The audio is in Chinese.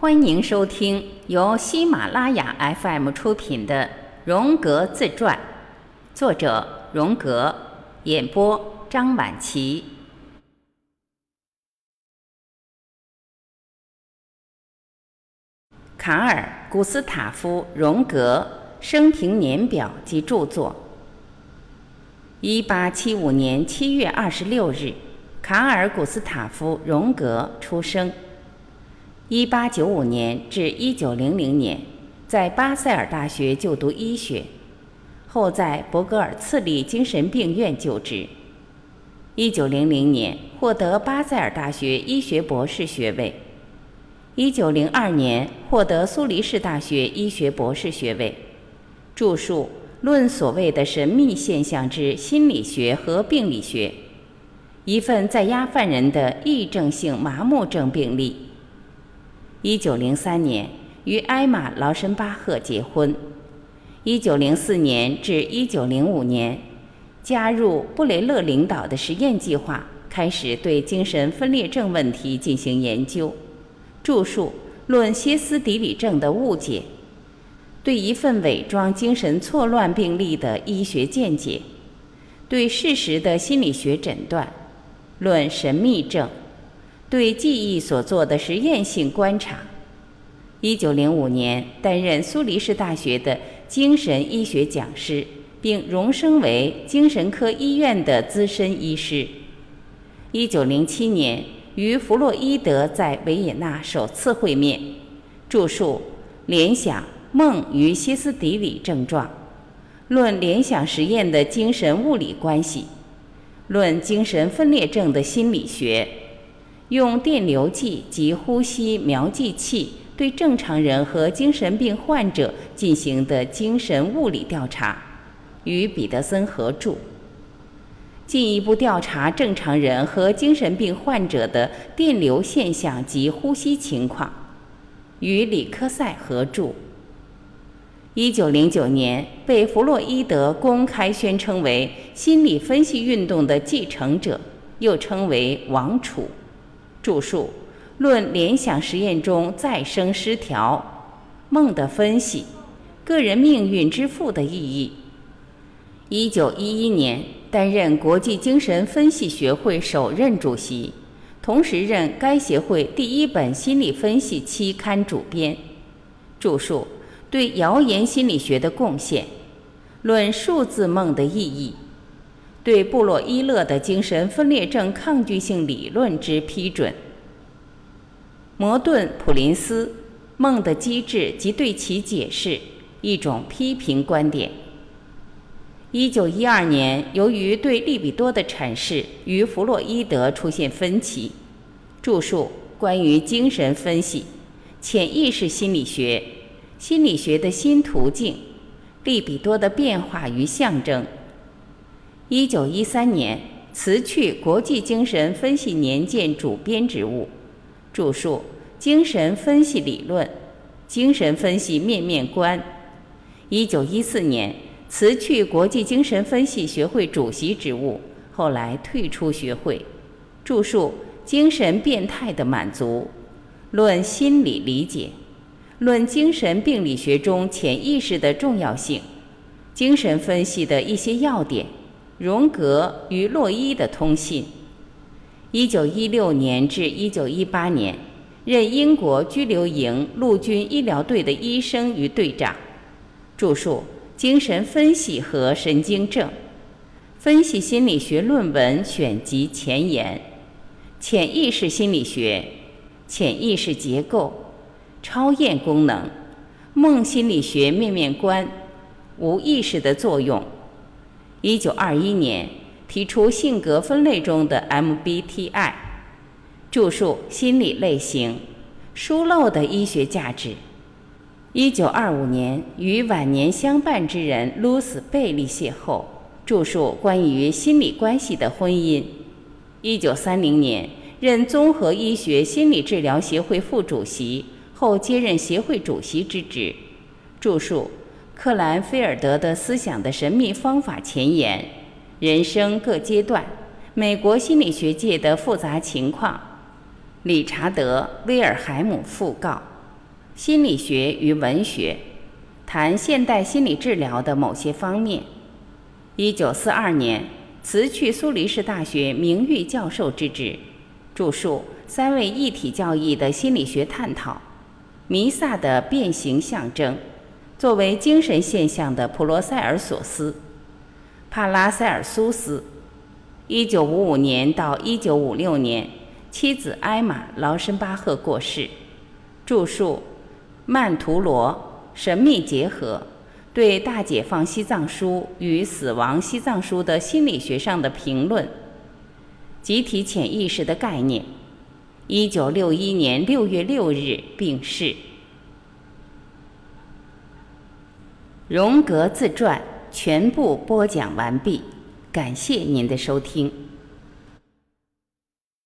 欢迎收听由喜马拉雅 FM 出品的《荣格自传》，作者荣格，演播张晚琪。卡尔·古斯塔夫·荣格生平年表及著作：一八七五年七月二十六日，卡尔·古斯塔夫·荣格出生。一八九五年至一九零零年，在巴塞尔大学就读医学，后在伯格尔次利精神病院就职。一九零零年获得巴塞尔大学医学博士学位。一九零二年获得苏黎世大学医学博士学位。著述《论所谓的神秘现象之心理学和病理学》，一份在押犯人的癔症性麻木症病例。一九零三年与艾玛·劳申巴赫结婚。一九零四年至一九零五年，加入布雷勒领导的实验计划，开始对精神分裂症问题进行研究。著述《论歇斯底里症的误解》，对一份伪装精神错乱病例的医学见解，对事实的心理学诊断，《论神秘症》。对记忆所做的实验性观察。一九零五年担任苏黎世大学的精神医学讲师，并荣升为精神科医院的资深医师。一九零七年与弗洛伊德在维也纳首次会面，著述《联想、梦与歇斯底里症状》，论联想实验的精神物理关系，论精神分裂症的心理学。用电流计及呼吸描计器对正常人和精神病患者进行的精神物理调查，与彼得森合著。进一步调查正常人和精神病患者的电流现象及呼吸情况，与里科塞合著。一九零九年被弗洛伊德公开宣称为心理分析运动的继承者，又称为王储。著述《论联想实验中再生失调梦的分析》，个人命运之父的意义。一九一一年担任国际精神分析学会首任主席，同时任该协会第一本心理分析期刊主编。著述对谣言心理学的贡献，《论数字梦的意义》。对布洛伊勒的精神分裂症抗拒性理论之批准。摩顿普林斯梦的机制及对其解释一种批评观点。一九一二年，由于对利比多的阐释与弗洛伊德出现分歧，著述关于精神分析、潜意识心理学、心理学的新途径、利比多的变化与象征。一九一三年辞去国际精神分析年鉴主编职务，著述《精神分析理论》《精神分析面面观》。一九一四年辞去国际精神分析学会主席职务，后来退出学会，著述《精神变态的满足》《论心理理解》《论精神病理学中潜意识的重要性》《精神分析的一些要点》。荣格与洛伊的通信。一九一六年至一九一八年，任英国拘留营陆军医疗队的医生与队长。著述《精神分析和神经症》，分析心理学论文选集前言，潜意识心理学，潜意识结构，超验功能，梦心理学面面观，无意识的作用。一九二一年提出性格分类中的 MBTI，著述心理类型，疏漏的医学价值。一九二五年与晚年相伴之人露丝·贝利邂逅，著述关于心理关系的婚姻。一九三零年任综合医学心理治疗协会副主席，后接任协会主席之职，著述。克兰菲尔德的思想的神秘方法前沿，人生各阶段，美国心理学界的复杂情况，理查德·威尔海姆讣告，心理学与文学，谈现代心理治疗的某些方面。一九四二年辞去苏黎世大学名誉教授之职，著述三位一体教义的心理学探讨，弥撒的变形象征，作为精神现象的普罗塞尔索斯，帕拉塞尔苏斯。一九五五年到一九五六年，妻子艾玛劳申巴赫过世，著述。曼图罗神秘结合对《大解放西藏书》与《死亡西藏书》的心理学上的评论，集体潜意识的概念。一九六一年六月六日病逝。荣格自传全部播讲完毕，感谢您的收听。